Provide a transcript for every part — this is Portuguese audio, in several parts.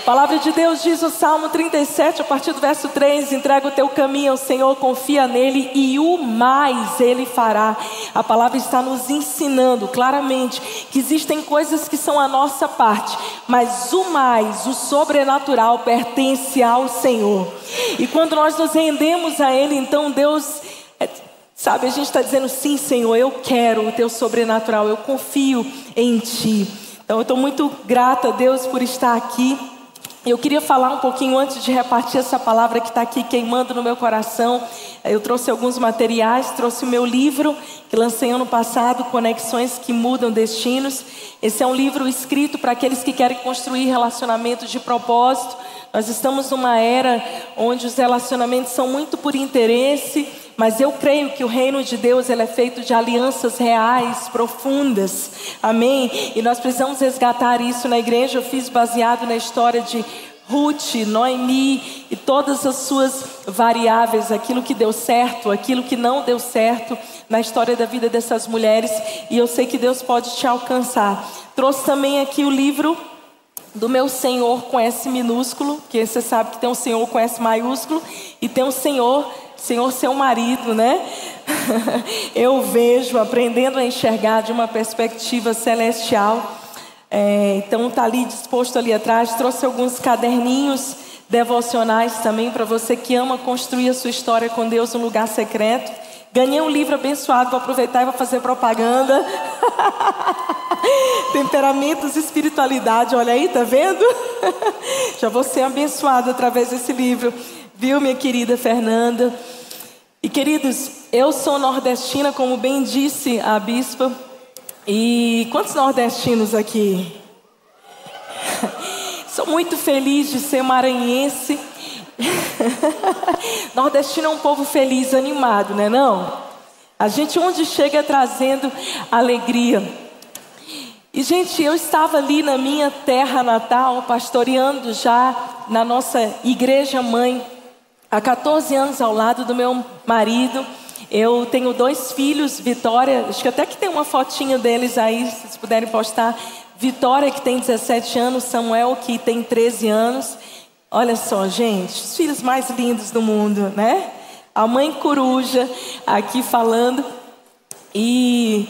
A palavra de Deus diz no Salmo 37, a partir do verso 3: entrega o teu caminho ao Senhor, confia nele e o mais ele fará. A palavra está nos ensinando claramente que existem coisas que são a nossa parte, mas o mais, o sobrenatural, pertence ao Senhor. E quando nós nos rendemos a Ele, então Deus. É, sabe, a gente está dizendo sim, Senhor, eu quero o teu sobrenatural, eu confio em Ti. Então eu estou muito grata a Deus por estar aqui. Eu queria falar um pouquinho antes de repartir essa palavra que está aqui queimando no meu coração. Eu trouxe alguns materiais, trouxe o meu livro que lancei ano passado, Conexões que Mudam Destinos. Esse é um livro escrito para aqueles que querem construir relacionamentos de propósito. Nós estamos numa era onde os relacionamentos são muito por interesse, mas eu creio que o reino de Deus ele é feito de alianças reais, profundas. Amém? E nós precisamos resgatar isso na igreja. Eu fiz baseado na história de Ruth, Noemi e todas as suas variáveis, aquilo que deu certo, aquilo que não deu certo na história da vida dessas mulheres, e eu sei que Deus pode te alcançar. Trouxe também aqui o livro do meu Senhor com S minúsculo, que você sabe que tem um Senhor com S maiúsculo e tem um Senhor Senhor, seu marido, né? Eu vejo, aprendendo a enxergar de uma perspectiva celestial. É, então, está ali disposto ali atrás. Trouxe alguns caderninhos devocionais também para você que ama construir a sua história com Deus no lugar secreto. Ganhei um livro abençoado, vou aproveitar e vou fazer propaganda. Temperamentos e espiritualidade, olha aí, tá vendo? Já vou ser abençoado através desse livro. Viu, minha querida Fernanda? E queridos, eu sou nordestina, como bem disse a bispa. E quantos nordestinos aqui? Sou muito feliz de ser maranhense. Nordestino é um povo feliz, animado, né não? A gente onde chega trazendo alegria. E gente, eu estava ali na minha terra natal, pastoreando já na nossa igreja mãe há 14 anos ao lado do meu marido. Eu tenho dois filhos, Vitória, acho que até que tem uma fotinha deles aí, se vocês puderem postar. Vitória, que tem 17 anos, Samuel, que tem 13 anos. Olha só, gente, os filhos mais lindos do mundo, né? A mãe coruja aqui falando. E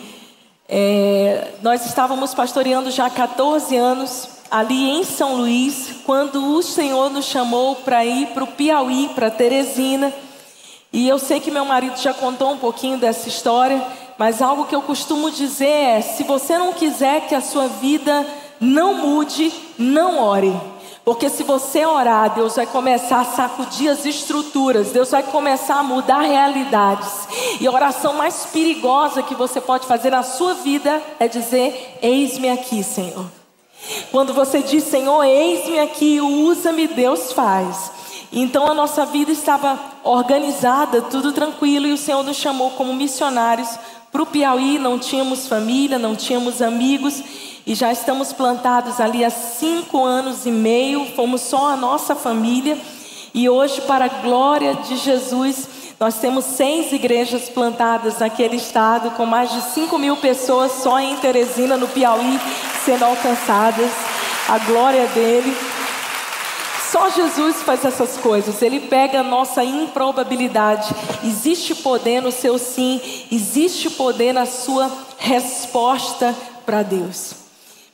é, nós estávamos pastoreando já há 14 anos ali em São Luís, quando o Senhor nos chamou para ir para o Piauí, para Teresina. E eu sei que meu marido já contou um pouquinho dessa história, mas algo que eu costumo dizer é: se você não quiser que a sua vida não mude, não ore. Porque se você orar, Deus vai começar a sacudir as estruturas, Deus vai começar a mudar realidades. E a oração mais perigosa que você pode fazer na sua vida é dizer: Eis-me aqui, Senhor. Quando você diz, Senhor, eis-me aqui, usa-me, Deus faz. Então a nossa vida estava organizada, tudo tranquilo, e o Senhor nos chamou como missionários para o Piauí. Não tínhamos família, não tínhamos amigos, e já estamos plantados ali há cinco anos e meio, fomos só a nossa família. E hoje, para a glória de Jesus, nós temos seis igrejas plantadas naquele estado, com mais de 5 mil pessoas só em Teresina, no Piauí, sendo alcançadas. A glória dele. Só Jesus faz essas coisas. Ele pega a nossa improbabilidade. Existe poder no seu sim, existe poder na sua resposta para Deus.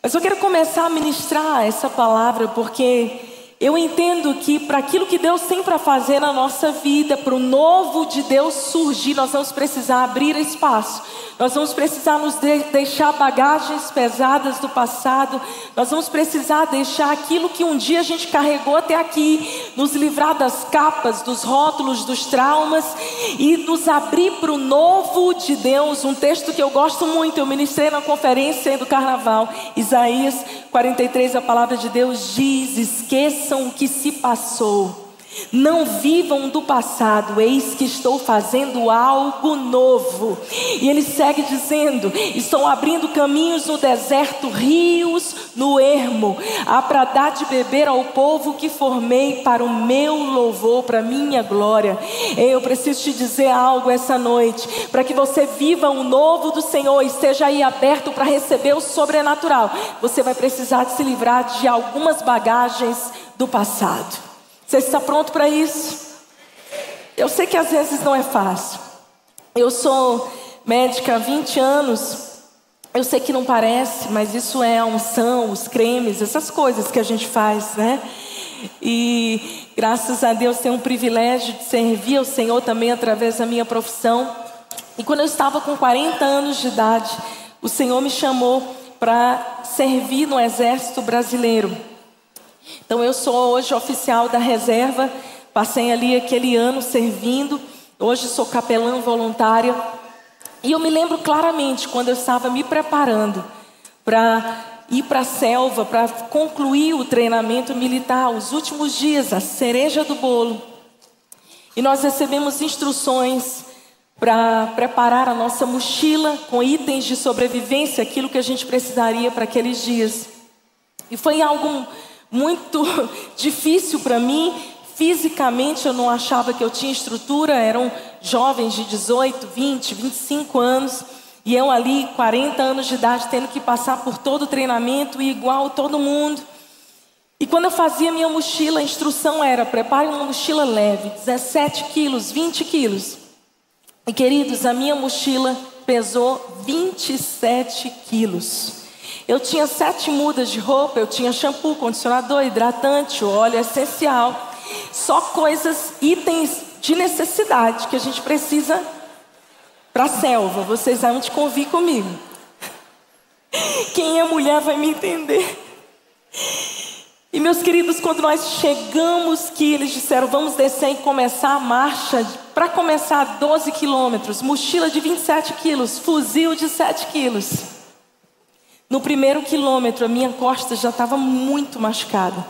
Mas eu quero começar a ministrar essa palavra porque eu entendo que para aquilo que Deus tem para fazer na nossa vida, para o novo de Deus surgir, nós vamos precisar abrir espaço. Nós vamos precisar nos de deixar bagagens pesadas do passado. Nós vamos precisar deixar aquilo que um dia a gente carregou até aqui, nos livrar das capas, dos rótulos, dos traumas e nos abrir para o novo de Deus. Um texto que eu gosto muito, eu ministrei na conferência do carnaval, Isaías 43, a palavra de Deus diz: esqueçam o que se passou. Não vivam do passado, eis que estou fazendo algo novo. E ele segue dizendo: Estou abrindo caminhos no deserto, rios no ermo, há para dar de beber ao povo que formei para o meu louvor, para a minha glória. Eu preciso te dizer algo essa noite, para que você viva o novo do Senhor e esteja aí aberto para receber o sobrenatural. Você vai precisar se livrar de algumas bagagens do passado. Você está pronto para isso? Eu sei que às vezes não é fácil. Eu sou médica há 20 anos. Eu sei que não parece, mas isso é a unção, os cremes, essas coisas que a gente faz, né? E graças a Deus tenho um privilégio de servir ao Senhor também através da minha profissão. E quando eu estava com 40 anos de idade, o Senhor me chamou para servir no Exército Brasileiro. Então eu sou hoje oficial da reserva, passei ali aquele ano servindo, hoje sou capelã voluntária. E eu me lembro claramente quando eu estava me preparando para ir para a selva, para concluir o treinamento militar, os últimos dias, a cereja do bolo. E nós recebemos instruções para preparar a nossa mochila com itens de sobrevivência, aquilo que a gente precisaria para aqueles dias. E foi algo muito difícil para mim. Fisicamente eu não achava que eu tinha estrutura, eram jovens de 18, 20, 25 anos. E eu ali, 40 anos de idade, tendo que passar por todo o treinamento igual todo mundo. E quando eu fazia minha mochila, a instrução era: prepare uma mochila leve, 17 quilos, 20 quilos. E queridos, a minha mochila pesou 27 quilos. Eu tinha sete mudas de roupa, eu tinha shampoo, condicionador, hidratante, óleo essencial. Só coisas, itens de necessidade que a gente precisa para a selva. Vocês vão te convir comigo. Quem é mulher vai me entender. E meus queridos, quando nós chegamos que eles disseram, vamos descer e começar a marcha, para começar 12 quilômetros, mochila de 27 quilos, fuzil de 7 quilos. No primeiro quilômetro, a minha costa já estava muito machucada.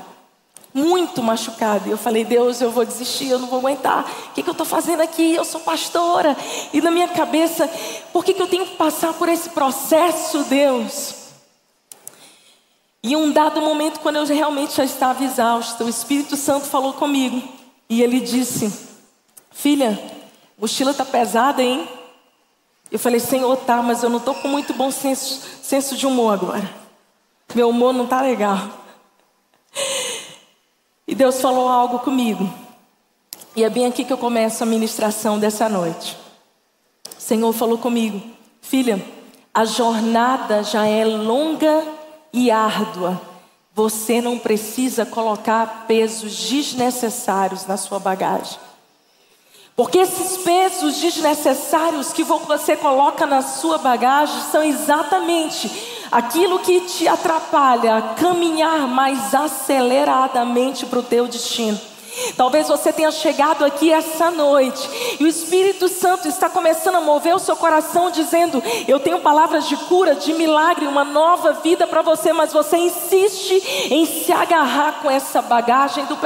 Muito machucada. E eu falei, Deus, eu vou desistir, eu não vou aguentar. O que, que eu estou fazendo aqui? Eu sou pastora. E na minha cabeça, por que, que eu tenho que passar por esse processo, Deus? E um dado momento, quando eu realmente já estava exausta, o Espírito Santo falou comigo. E ele disse: Filha, mochila está pesada, hein? Eu falei: Senhor, tá, mas eu não estou com muito bom senso, senso de humor agora. Meu humor não está legal. E Deus falou algo comigo. E é bem aqui que eu começo a ministração dessa noite. O Senhor falou comigo: Filha, a jornada já é longa e árdua, você não precisa colocar pesos desnecessários na sua bagagem. Porque esses pesos desnecessários que você coloca na sua bagagem são exatamente aquilo que te atrapalha a caminhar mais aceleradamente para o teu destino. Talvez você tenha chegado aqui essa noite e o Espírito Santo está começando a mover o seu coração, dizendo: Eu tenho palavras de cura, de milagre, uma nova vida para você, mas você insiste em se agarrar com essa bagagem do,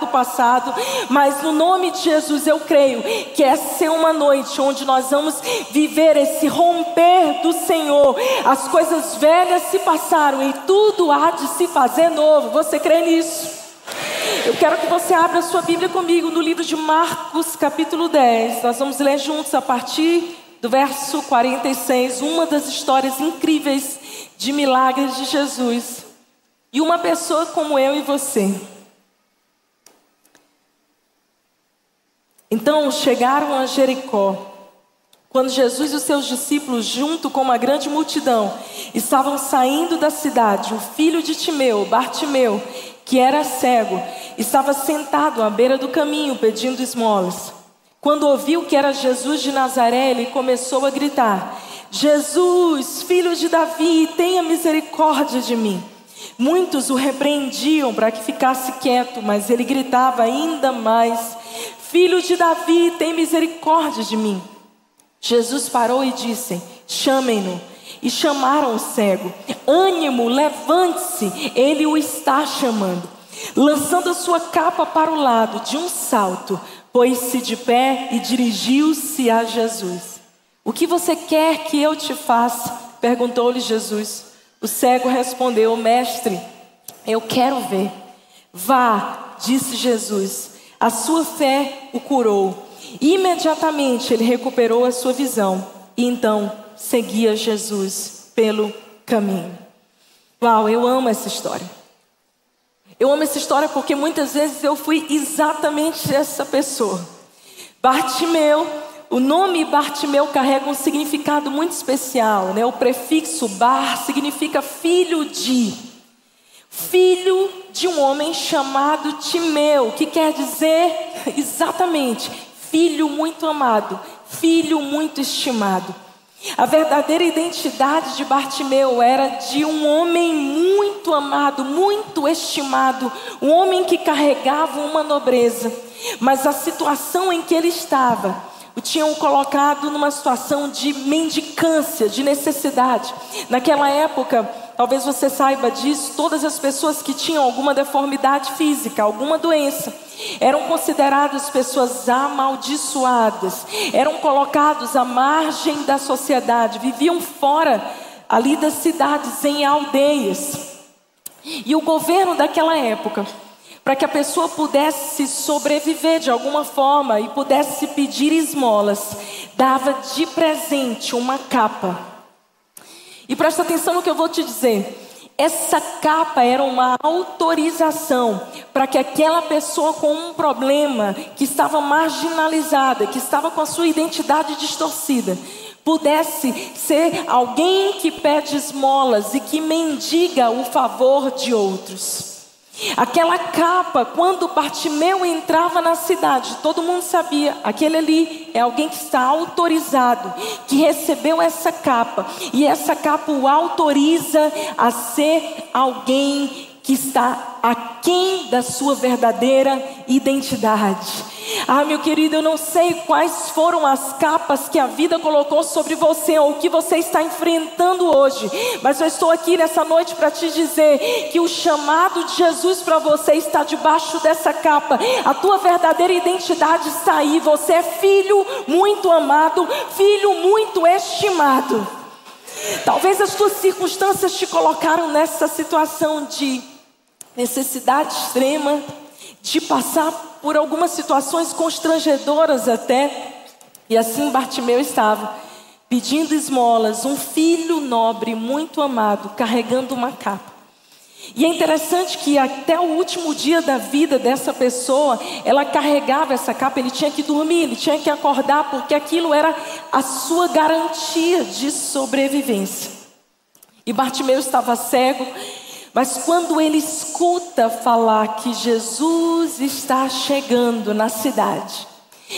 do passado. Mas no nome de Jesus, eu creio que essa é uma noite onde nós vamos viver esse romper do Senhor. As coisas velhas se passaram e tudo há de se fazer novo. Você crê nisso? Eu quero que você abra a sua Bíblia comigo no livro de Marcos, capítulo 10. Nós vamos ler juntos a partir do verso 46, uma das histórias incríveis de milagres de Jesus. E uma pessoa como eu e você. Então chegaram a Jericó. Quando Jesus e os seus discípulos, junto com uma grande multidão, estavam saindo da cidade, o filho de Timeu, Bartimeu, que era cego, estava sentado à beira do caminho pedindo esmolas. Quando ouviu que era Jesus de Nazaré, ele começou a gritar: Jesus, filho de Davi, tenha misericórdia de mim. Muitos o repreendiam para que ficasse quieto, mas ele gritava ainda mais: Filho de Davi, tem misericórdia de mim. Jesus parou e disse: Chamem-no. E chamaram o cego: Ânimo, levante-se, ele o está chamando. Lançando a sua capa para o lado, de um salto, pôs-se de pé e dirigiu-se a Jesus. O que você quer que eu te faça? perguntou-lhe Jesus. O cego respondeu: Mestre, eu quero ver. Vá, disse Jesus. A sua fé o curou. Imediatamente ele recuperou a sua visão e então seguia Jesus pelo caminho. Uau, eu amo essa história. Eu amo essa história porque muitas vezes eu fui exatamente essa pessoa. Bartimeu, o nome Bartimeu carrega um significado muito especial, né? O prefixo bar significa filho de. Filho de um homem chamado Timeu, que quer dizer exatamente filho muito amado, filho muito estimado. A verdadeira identidade de Bartimeu era de um homem muito amado, muito estimado, um homem que carregava uma nobreza, mas a situação em que ele estava o tinham colocado numa situação de mendicância, de necessidade. Naquela época, talvez você saiba disso, todas as pessoas que tinham alguma deformidade física, alguma doença, eram consideradas pessoas amaldiçoadas, eram colocados à margem da sociedade, viviam fora ali das cidades, em aldeias. E o governo daquela época, para que a pessoa pudesse sobreviver de alguma forma e pudesse pedir esmolas, dava de presente uma capa. E presta atenção no que eu vou te dizer. Essa capa era uma autorização para que aquela pessoa com um problema, que estava marginalizada, que estava com a sua identidade distorcida, pudesse ser alguém que pede esmolas e que mendiga o favor de outros. Aquela capa, quando Bartimeu entrava na cidade, todo mundo sabia, aquele ali é alguém que está autorizado, que recebeu essa capa, e essa capa o autoriza a ser alguém que está aquém da sua verdadeira identidade. Ah, meu querido, eu não sei quais foram as capas que a vida colocou sobre você ou o que você está enfrentando hoje, mas eu estou aqui nessa noite para te dizer que o chamado de Jesus para você está debaixo dessa capa. A tua verdadeira identidade está aí. Você é filho muito amado, filho muito estimado. Talvez as tuas circunstâncias te colocaram nessa situação de necessidade extrema, de passar por algumas situações constrangedoras até. E assim Bartimeu estava, pedindo esmolas, um filho nobre, muito amado, carregando uma capa. E é interessante que até o último dia da vida dessa pessoa, ela carregava essa capa, ele tinha que dormir, ele tinha que acordar, porque aquilo era a sua garantia de sobrevivência. E Bartimeu estava cego, mas quando ele escuta falar que Jesus está chegando na cidade,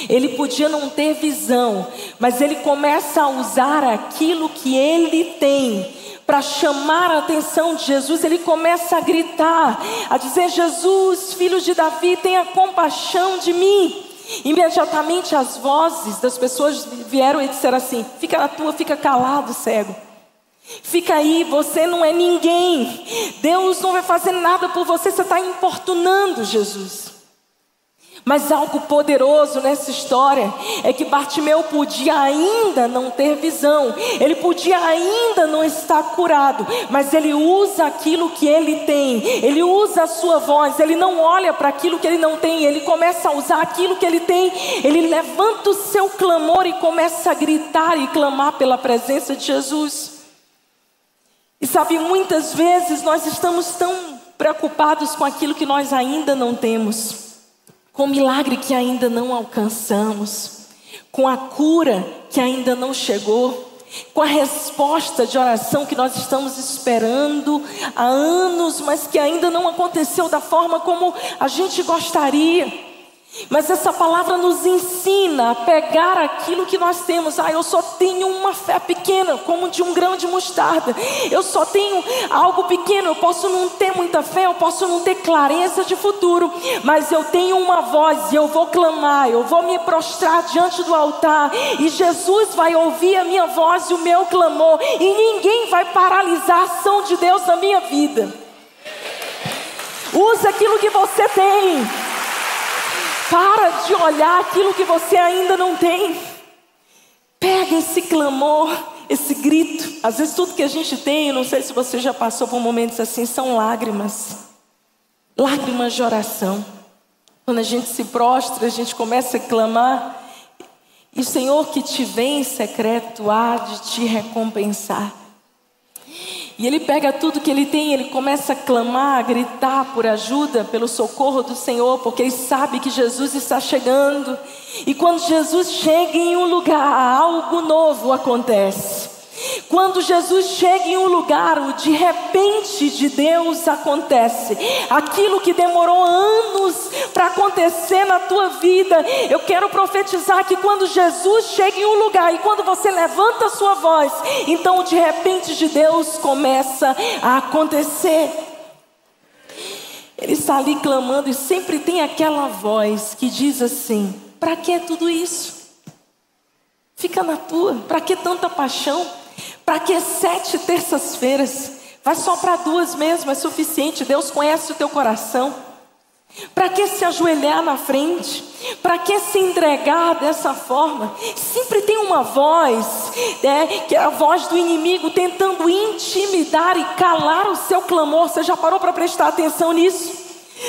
ele podia não ter visão, mas ele começa a usar aquilo que ele tem para chamar a atenção de Jesus. Ele começa a gritar, a dizer: Jesus, filho de Davi, tenha compaixão de mim. Imediatamente as vozes das pessoas vieram e disseram assim: Fica na tua, fica calado, cego. Fica aí, você não é ninguém. Deus não vai fazer nada por você, você está importunando Jesus. Mas algo poderoso nessa história é que Bartimeu podia ainda não ter visão, ele podia ainda não estar curado, mas ele usa aquilo que ele tem, ele usa a sua voz, ele não olha para aquilo que ele não tem, ele começa a usar aquilo que ele tem, ele levanta o seu clamor e começa a gritar e clamar pela presença de Jesus. E sabe, muitas vezes nós estamos tão preocupados com aquilo que nós ainda não temos, com o milagre que ainda não alcançamos, com a cura que ainda não chegou, com a resposta de oração que nós estamos esperando há anos, mas que ainda não aconteceu da forma como a gente gostaria. Mas essa palavra nos ensina a pegar aquilo que nós temos. Ah, eu só tenho uma fé pequena, como de um grão de mostarda. Eu só tenho algo pequeno. Eu posso não ter muita fé, eu posso não ter clareza de futuro. Mas eu tenho uma voz e eu vou clamar, eu vou me prostrar diante do altar. E Jesus vai ouvir a minha voz e o meu clamor. E ninguém vai paralisar a ação de Deus na minha vida. Use aquilo que você tem. Para de olhar aquilo que você ainda não tem. Pega esse clamor, esse grito. Às vezes tudo que a gente tem, não sei se você já passou por momentos assim, são lágrimas. Lágrimas de oração. Quando a gente se prostra, a gente começa a clamar. E o Senhor que te vê em secreto há de te recompensar. E ele pega tudo que ele tem, ele começa a clamar, a gritar por ajuda, pelo socorro do Senhor, porque ele sabe que Jesus está chegando. E quando Jesus chega em um lugar, algo novo acontece. Quando Jesus chega em um lugar, o de repente de Deus acontece. Aquilo que demorou anos para acontecer na tua vida, eu quero profetizar que quando Jesus chega em um lugar e quando você levanta a sua voz, então o de repente de Deus começa a acontecer. Ele está ali clamando e sempre tem aquela voz que diz assim: para que tudo isso? Fica na tua, para que tanta paixão? Para que sete terças-feiras? Vai só para duas mesmo, é suficiente. Deus conhece o teu coração. Para que se ajoelhar na frente? Para que se entregar dessa forma? Sempre tem uma voz, né, que é a voz do inimigo tentando intimidar e calar o seu clamor. Você já parou para prestar atenção nisso?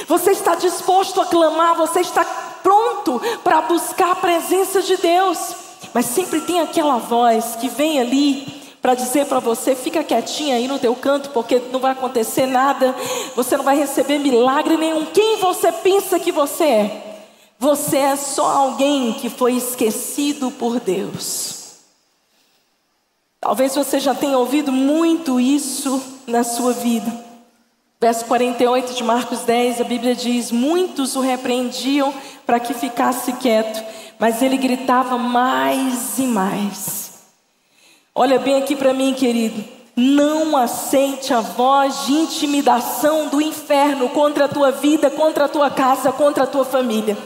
Você está disposto a clamar, você está pronto para buscar a presença de Deus, mas sempre tem aquela voz que vem ali para dizer para você: fica quietinha aí no teu canto, porque não vai acontecer nada, você não vai receber milagre nenhum. Quem você pensa que você é? Você é só alguém que foi esquecido por Deus. Talvez você já tenha ouvido muito isso na sua vida. Verso 48 de Marcos 10, a Bíblia diz: Muitos o repreendiam para que ficasse quieto, mas ele gritava mais e mais. Olha bem aqui para mim, querido. Não aceite a voz de intimidação do inferno contra a tua vida, contra a tua casa, contra a tua família.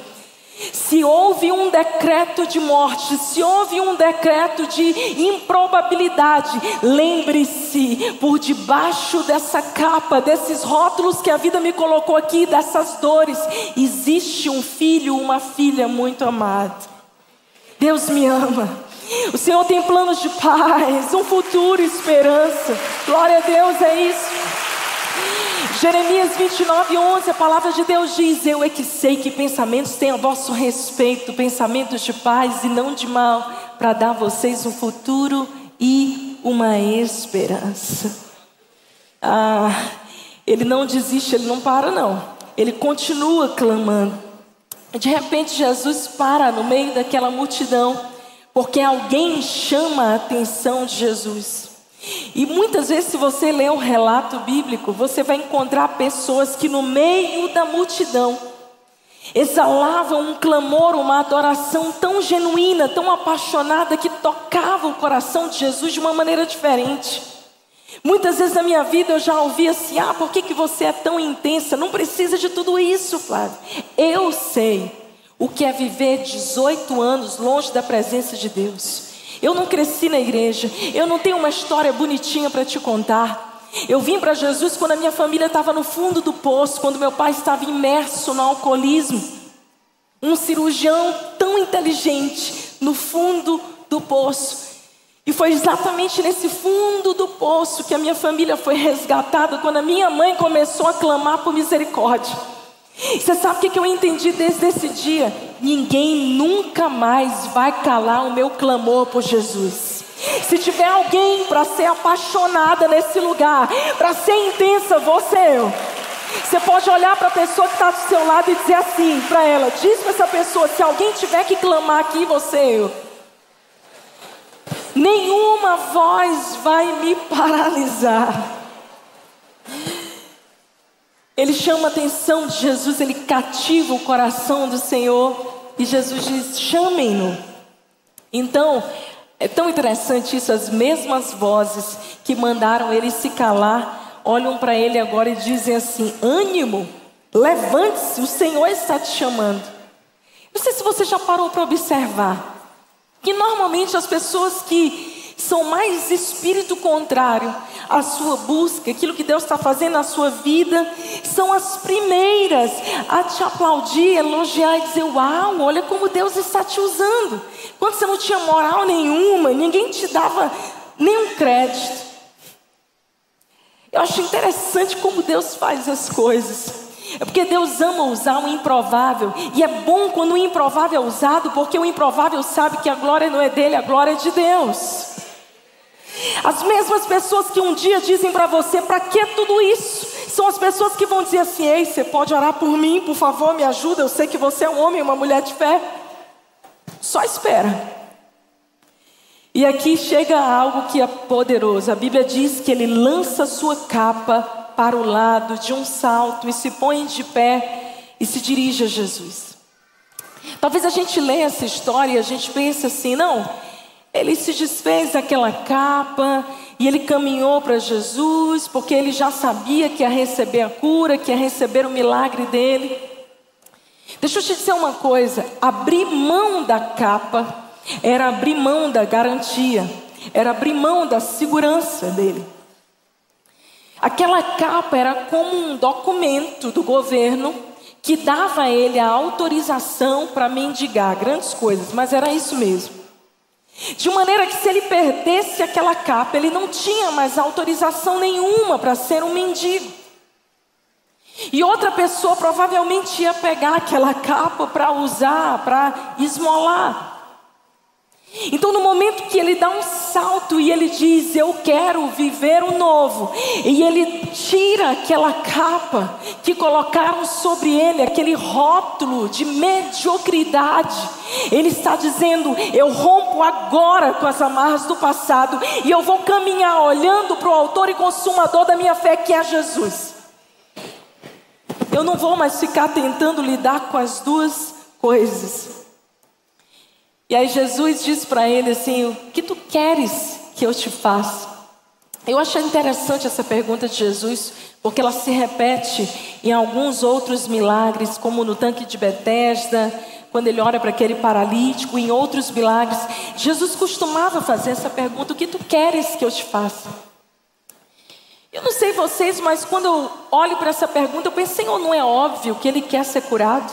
Se houve um decreto de morte, se houve um decreto de improbabilidade, lembre-se, por debaixo dessa capa, desses rótulos que a vida me colocou aqui, dessas dores, existe um filho, uma filha muito amado. Deus me ama. O Senhor tem planos de paz, um futuro, esperança. Glória a Deus, é isso. Jeremias 29, 11, a palavra de Deus diz: Eu é que sei que pensamentos têm a vosso respeito, pensamentos de paz e não de mal, para dar a vocês um futuro e uma esperança. Ah, ele não desiste, ele não para, não. Ele continua clamando. De repente, Jesus para no meio daquela multidão porque alguém chama a atenção de Jesus. E muitas vezes, se você ler o relato bíblico, você vai encontrar pessoas que no meio da multidão exalavam um clamor, uma adoração tão genuína, tão apaixonada, que tocava o coração de Jesus de uma maneira diferente. Muitas vezes na minha vida eu já ouvi assim: ah, por que, que você é tão intensa? Não precisa de tudo isso, Flávio. Eu sei o que é viver 18 anos longe da presença de Deus. Eu não cresci na igreja, eu não tenho uma história bonitinha para te contar. Eu vim para Jesus quando a minha família estava no fundo do poço, quando meu pai estava imerso no alcoolismo. Um cirurgião tão inteligente no fundo do poço. E foi exatamente nesse fundo do poço que a minha família foi resgatada quando a minha mãe começou a clamar por misericórdia. Você sabe o que eu entendi desde esse dia? Ninguém nunca mais vai calar o meu clamor por Jesus. Se tiver alguém para ser apaixonada nesse lugar, para ser intensa, você eu. Você pode olhar para a pessoa que está do seu lado e dizer assim para ela: diz para essa pessoa, se alguém tiver que clamar aqui, você eu. Nenhuma voz vai me paralisar. Ele chama a atenção de Jesus, ele cativa o coração do Senhor. E Jesus diz: chamem-no. Então, é tão interessante isso, as mesmas vozes que mandaram ele se calar, olham para ele agora e dizem assim: ânimo, levante-se, o Senhor está te chamando. Não sei se você já parou para observar que normalmente as pessoas que são mais espírito contrário à sua busca, aquilo que Deus está fazendo na sua vida, são as primeiras a te aplaudir, elogiar e dizer: Uau, olha como Deus está te usando. Quando você não tinha moral nenhuma, ninguém te dava nenhum crédito. Eu acho interessante como Deus faz as coisas. É porque Deus ama usar o improvável. E é bom quando o improvável é usado, porque o improvável sabe que a glória não é dele, a glória é de Deus. As mesmas pessoas que um dia dizem para você: para que tudo isso? São as pessoas que vão dizer assim: ei, você pode orar por mim, por favor, me ajuda. Eu sei que você é um homem, uma mulher de fé. Só espera. E aqui chega algo que é poderoso. A Bíblia diz que ele lança sua capa para o lado de um salto e se põe de pé e se dirige a Jesus. Talvez a gente leia essa história e a gente pense assim: não, ele se desfez daquela capa e ele caminhou para Jesus porque ele já sabia que ia receber a cura, que ia receber o milagre dele. Deixa eu te dizer uma coisa: abrir mão da capa era abrir mão da garantia, era abrir mão da segurança dele. Aquela capa era como um documento do governo que dava a ele a autorização para mendigar grandes coisas, mas era isso mesmo. De maneira que se ele perdesse aquela capa, ele não tinha mais autorização nenhuma para ser um mendigo. E outra pessoa provavelmente ia pegar aquela capa para usar, para esmolar. Então, no momento que ele dá um salto e ele diz: Eu quero viver o novo, e ele tira aquela capa que colocaram sobre ele, aquele rótulo de mediocridade, ele está dizendo: Eu rompo agora com as amarras do passado e eu vou caminhar olhando para o Autor e Consumador da minha fé, que é Jesus. Eu não vou mais ficar tentando lidar com as duas coisas. E aí Jesus diz para ele assim: O que tu queres que eu te faça? Eu achei interessante essa pergunta de Jesus, porque ela se repete em alguns outros milagres, como no tanque de Betesda, quando ele olha para aquele paralítico, em outros milagres. Jesus costumava fazer essa pergunta: O que tu queres que eu te faça? Eu não sei vocês, mas quando eu olho para essa pergunta, eu penso: Senhor, não é óbvio que ele quer ser curado?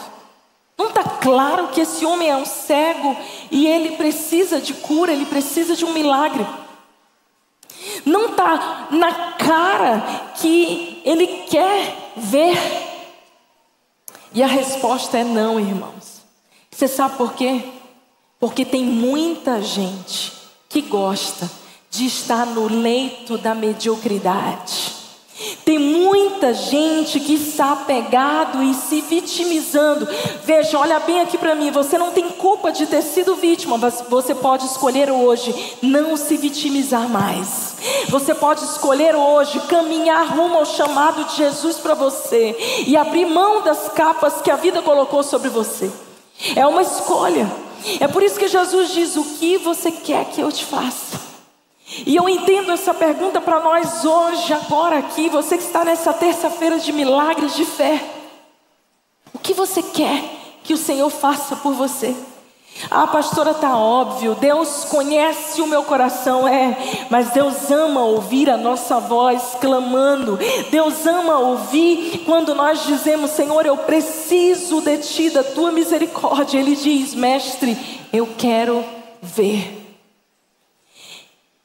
Não está claro que esse homem é um cego e ele precisa de cura, ele precisa de um milagre. Não está na cara que ele quer ver. E a resposta é não, irmãos. Você sabe por quê? Porque tem muita gente que gosta de estar no leito da mediocridade. Tem muita gente que está apegado e se vitimizando. Veja, olha bem aqui para mim. Você não tem culpa de ter sido vítima, mas você pode escolher hoje não se vitimizar mais. Você pode escolher hoje caminhar rumo ao chamado de Jesus para você e abrir mão das capas que a vida colocou sobre você. É uma escolha. É por isso que Jesus diz: O que você quer que eu te faça? E eu entendo essa pergunta para nós hoje, agora aqui, você que está nessa terça-feira de milagres de fé. O que você quer que o Senhor faça por você? Ah, pastora, tá óbvio. Deus conhece o meu coração, é, mas Deus ama ouvir a nossa voz clamando. Deus ama ouvir quando nós dizemos, Senhor, eu preciso de ti, da tua misericórdia. Ele diz, mestre, eu quero ver.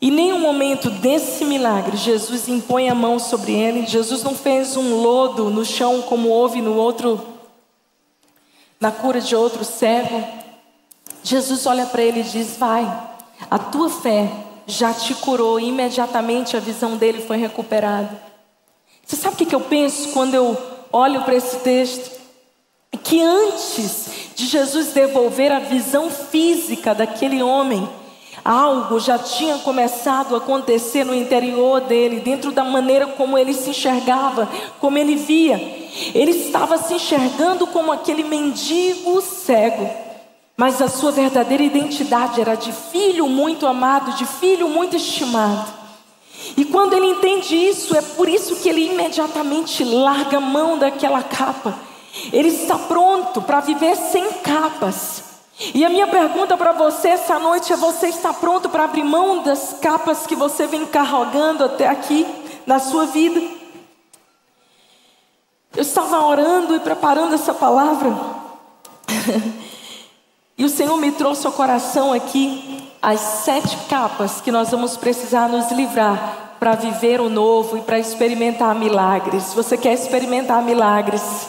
E nenhum momento desse milagre Jesus impõe a mão sobre ele. Jesus não fez um lodo no chão como houve no outro na cura de outro cego. Jesus olha para ele e diz: "Vai, a tua fé já te curou". E imediatamente a visão dele foi recuperada. Você sabe o que eu penso quando eu olho para esse texto? Que antes de Jesus devolver a visão física daquele homem, Algo já tinha começado a acontecer no interior dele, dentro da maneira como ele se enxergava, como ele via. Ele estava se enxergando como aquele mendigo cego, mas a sua verdadeira identidade era de filho muito amado, de filho muito estimado. E quando ele entende isso, é por isso que ele imediatamente larga a mão daquela capa. Ele está pronto para viver sem capas. E a minha pergunta para você essa noite é: você está pronto para abrir mão das capas que você vem carregando até aqui na sua vida? Eu estava orando e preparando essa palavra, e o Senhor me trouxe ao coração aqui as sete capas que nós vamos precisar nos livrar para viver o novo e para experimentar milagres. Você quer experimentar milagres?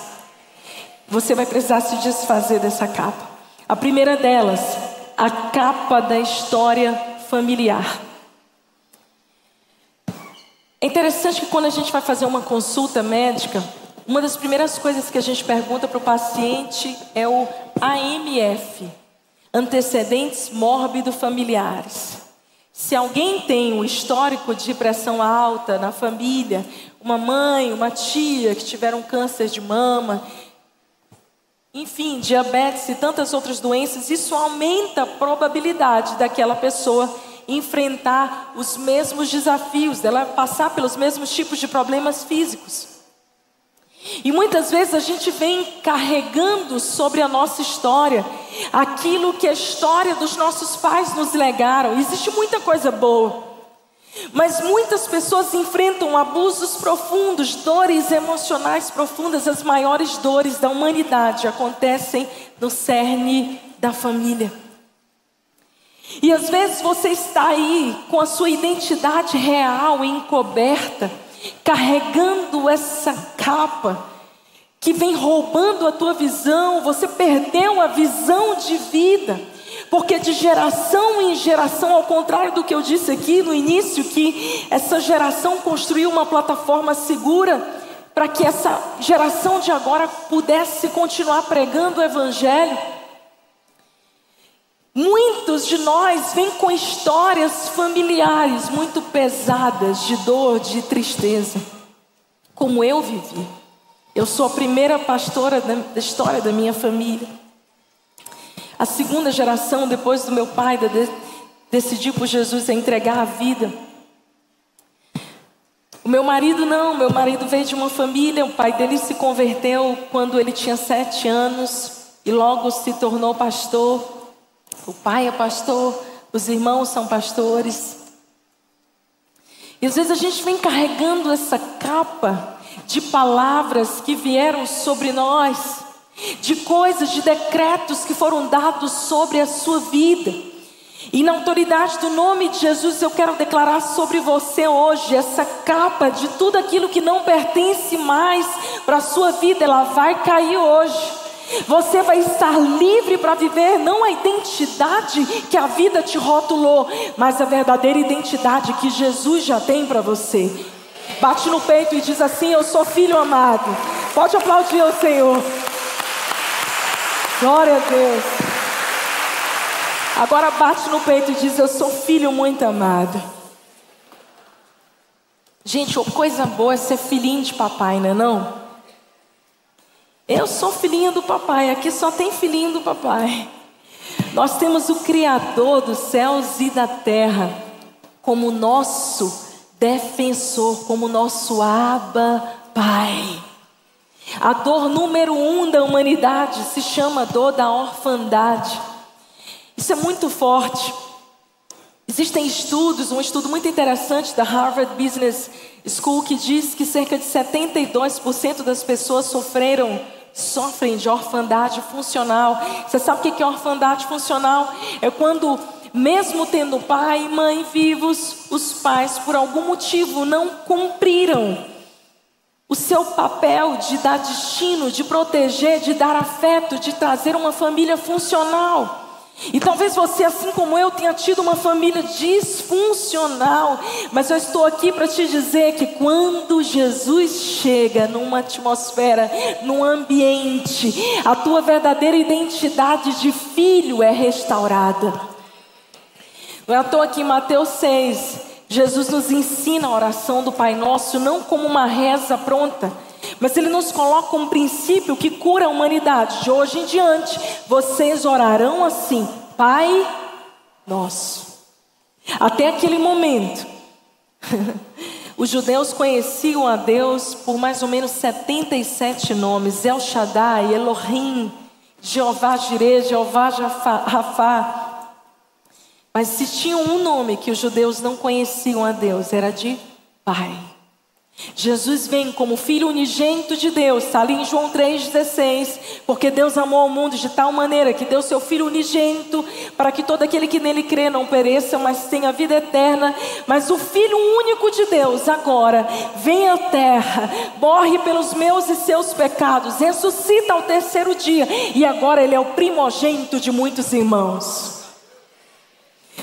Você vai precisar se desfazer dessa capa. A primeira delas, a capa da história familiar. É interessante que quando a gente vai fazer uma consulta médica, uma das primeiras coisas que a gente pergunta para o paciente é o AMF, antecedentes mórbido familiares. Se alguém tem um histórico de pressão alta na família, uma mãe, uma tia que tiveram câncer de mama, enfim, diabetes e tantas outras doenças, isso aumenta a probabilidade daquela pessoa enfrentar os mesmos desafios, dela passar pelos mesmos tipos de problemas físicos. E muitas vezes a gente vem carregando sobre a nossa história aquilo que a história dos nossos pais nos legaram. Existe muita coisa boa. Mas muitas pessoas enfrentam abusos profundos, dores emocionais profundas, as maiores dores da humanidade acontecem no cerne da família. E às vezes você está aí com a sua identidade real encoberta, carregando essa capa que vem roubando a tua visão, você perdeu a visão de vida. Porque de geração em geração, ao contrário do que eu disse aqui no início, que essa geração construiu uma plataforma segura para que essa geração de agora pudesse continuar pregando o Evangelho. Muitos de nós vêm com histórias familiares muito pesadas de dor, de tristeza, como eu vivi. Eu sou a primeira pastora da, história da minha família. A segunda geração, depois do meu pai de, decidir por Jesus entregar a vida. O meu marido não, meu marido veio de uma família, o pai dele se converteu quando ele tinha sete anos e logo se tornou pastor. O pai é pastor, os irmãos são pastores. E às vezes a gente vem carregando essa capa de palavras que vieram sobre nós, de coisas, de decretos que foram dados sobre a sua vida. E na autoridade do nome de Jesus, eu quero declarar sobre você hoje essa capa de tudo aquilo que não pertence mais para a sua vida, ela vai cair hoje. Você vai estar livre para viver não a identidade que a vida te rotulou, mas a verdadeira identidade que Jesus já tem para você. Bate no peito e diz assim: Eu sou filho amado. Pode aplaudir ao Senhor. Glória a Deus. Agora bate no peito e diz: Eu sou filho muito amado. Gente, coisa boa é ser filhinho de papai, não é não? Eu sou filhinha do papai, aqui só tem filhinho do papai. Nós temos o Criador dos céus e da terra como nosso defensor, como nosso Abba Pai. A dor número um da humanidade se chama dor da orfandade. Isso é muito forte. Existem estudos, um estudo muito interessante da Harvard Business School que diz que cerca de 72% das pessoas sofreram sofrem de orfandade funcional. Você sabe o que é orfandade funcional? É quando, mesmo tendo pai e mãe vivos, os pais, por algum motivo, não cumpriram o seu papel de dar destino, de proteger, de dar afeto, de trazer uma família funcional. E talvez você, assim como eu, tenha tido uma família disfuncional, mas eu estou aqui para te dizer que quando Jesus chega numa atmosfera, num ambiente, a tua verdadeira identidade de filho é restaurada. Não é à toa que em Mateus 6, Jesus nos ensina a oração do Pai Nosso não como uma reza pronta, mas ele nos coloca um princípio que cura a humanidade. De hoje em diante, vocês orarão assim: Pai Nosso. Até aquele momento, os judeus conheciam a Deus por mais ou menos 77 nomes: El Shaddai, Elohim, Jeová Jireh, Jeová Rafá. Mas se tinham um nome que os judeus não conheciam a Deus, era de Pai. Jesus vem como filho unigênito de Deus, está ali em João 3,16, porque Deus amou ao mundo de tal maneira que deu seu filho unigênito para que todo aquele que nele crê não pereça, mas tenha vida eterna. Mas o Filho único de Deus agora vem à terra, morre pelos meus e seus pecados, ressuscita ao terceiro dia e agora ele é o primogênito de muitos irmãos.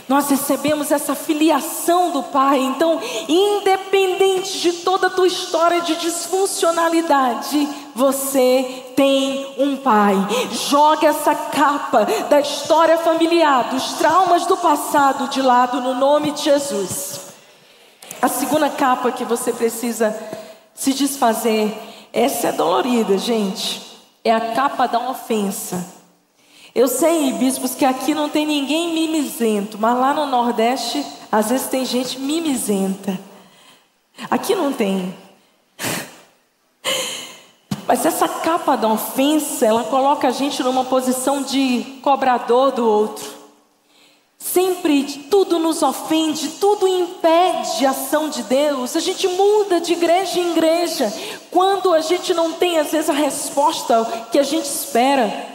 Nós recebemos essa filiação do Pai. Então, independente de toda a tua história de disfuncionalidade, você tem um Pai. Joga essa capa da história familiar, dos traumas do passado de lado no nome de Jesus. A segunda capa que você precisa se desfazer, essa é dolorida, gente. É a capa da ofensa. Eu sei, bispos, que aqui não tem ninguém mimizento, mas lá no Nordeste, às vezes tem gente mimizenta. Aqui não tem. Mas essa capa da ofensa, ela coloca a gente numa posição de cobrador do outro. Sempre tudo nos ofende, tudo impede a ação de Deus. A gente muda de igreja em igreja quando a gente não tem, às vezes, a resposta que a gente espera.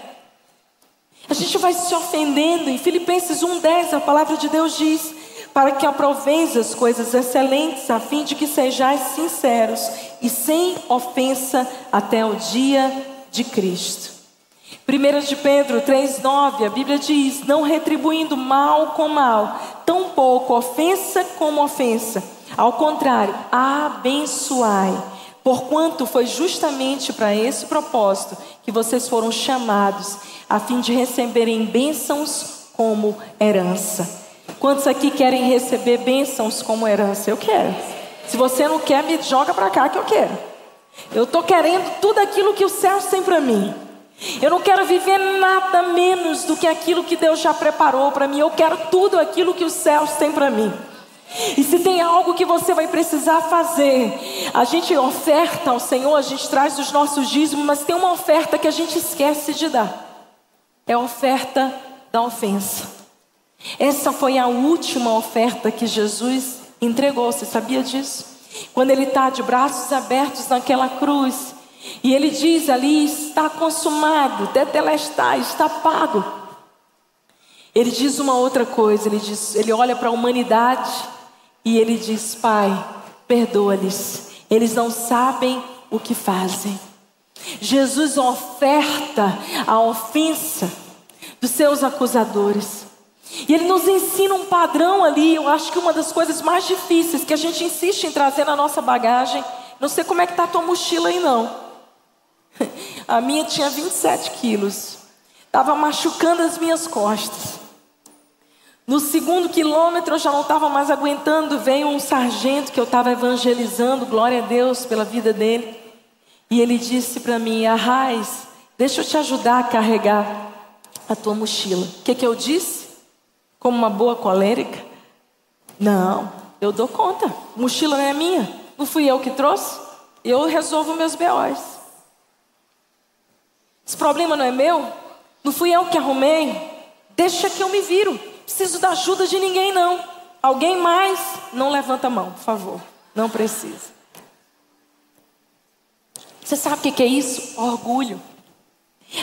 A gente vai se ofendendo. Em Filipenses 1,10 a palavra de Deus diz: Para que aproveis as coisas excelentes, a fim de que sejais sinceros e sem ofensa até o dia de Cristo. 1 de Pedro 3,9, a Bíblia diz: Não retribuindo mal com mal, tampouco ofensa como ofensa. Ao contrário, abençoai Porquanto foi justamente para esse propósito que vocês foram chamados, a fim de receberem bênçãos como herança. Quantos aqui querem receber bênçãos como herança? Eu quero. Se você não quer, me joga para cá que eu quero. Eu estou querendo tudo aquilo que o céu tem para mim. Eu não quero viver nada menos do que aquilo que Deus já preparou para mim. Eu quero tudo aquilo que os céus têm para mim. E se tem algo que você vai precisar fazer, a gente oferta ao Senhor, a gente traz os nossos dízimos, mas tem uma oferta que a gente esquece de dar. É a oferta da ofensa. Essa foi a última oferta que Jesus entregou, você sabia disso? Quando ele está de braços abertos naquela cruz, e ele diz ali: está consumado, tetelestai, está pago. Ele diz uma outra coisa, ele, diz, ele olha para a humanidade e ele diz: Pai, perdoa-lhes, eles não sabem o que fazem. Jesus oferta a ofensa dos seus acusadores. E ele nos ensina um padrão ali, eu acho que uma das coisas mais difíceis que a gente insiste em trazer na nossa bagagem. Não sei como é que está a tua mochila aí, não. A minha tinha 27 quilos. Estava machucando as minhas costas. No segundo quilômetro eu já não estava mais aguentando. Veio um sargento que eu estava evangelizando, glória a Deus pela vida dele. E ele disse para mim: Arraiz, deixa eu te ajudar a carregar a tua mochila. O que, que eu disse? Como uma boa colérica? Não, eu dou conta. Mochila não é minha. Não fui eu que trouxe. Eu resolvo meus B.O.s. Esse problema não é meu. Não fui eu que arrumei. Deixa que eu me viro preciso da ajuda de ninguém, não. Alguém mais? Não levanta a mão, por favor. Não precisa. Você sabe o que é isso? Orgulho.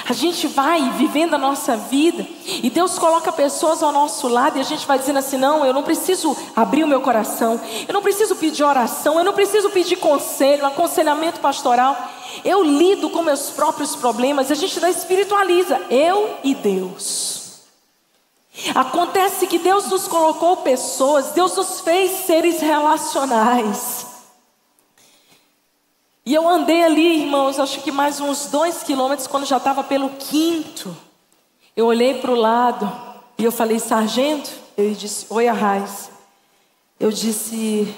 A gente vai vivendo a nossa vida e Deus coloca pessoas ao nosso lado e a gente vai dizendo assim: não, eu não preciso abrir o meu coração, eu não preciso pedir oração, eu não preciso pedir conselho, aconselhamento pastoral. Eu lido com meus próprios problemas, a gente espiritualiza, eu e Deus. Acontece que Deus nos colocou pessoas, Deus nos fez seres relacionais. E eu andei ali, irmãos, acho que mais uns dois quilômetros, quando já estava pelo quinto. Eu olhei para o lado e eu falei, sargento, ele disse, oi, Arraiz. Eu disse,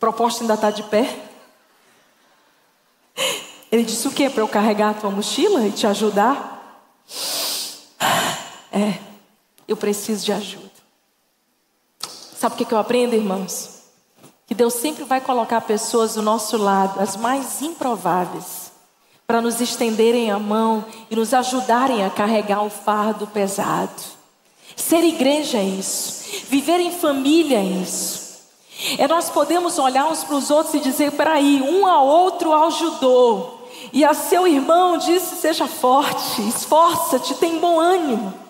proposta ainda está de pé? Ele disse, o quê? Para eu carregar a tua mochila e te ajudar? É eu preciso de ajuda. Sabe o que eu aprendo, irmãos? Que Deus sempre vai colocar pessoas do nosso lado, as mais improváveis, para nos estenderem a mão e nos ajudarem a carregar o fardo pesado. Ser igreja é isso, viver em família é isso. É nós podemos olhar uns para os outros e dizer: peraí, um ao outro ajudou. E a seu irmão disse: seja forte, esforça-te, tem bom ânimo.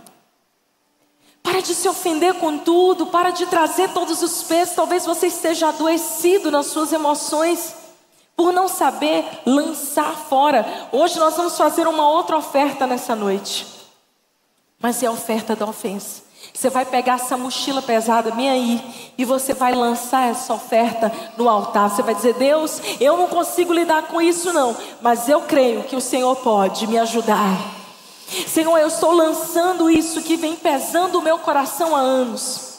Para de se ofender com tudo, para de trazer todos os pesos. Talvez você esteja adoecido nas suas emoções por não saber lançar fora. Hoje nós vamos fazer uma outra oferta nessa noite. Mas é a oferta da ofensa. Você vai pegar essa mochila pesada minha aí e você vai lançar essa oferta no altar. Você vai dizer: Deus, eu não consigo lidar com isso não, mas eu creio que o Senhor pode me ajudar. Senhor, eu estou lançando isso que vem pesando o meu coração há anos.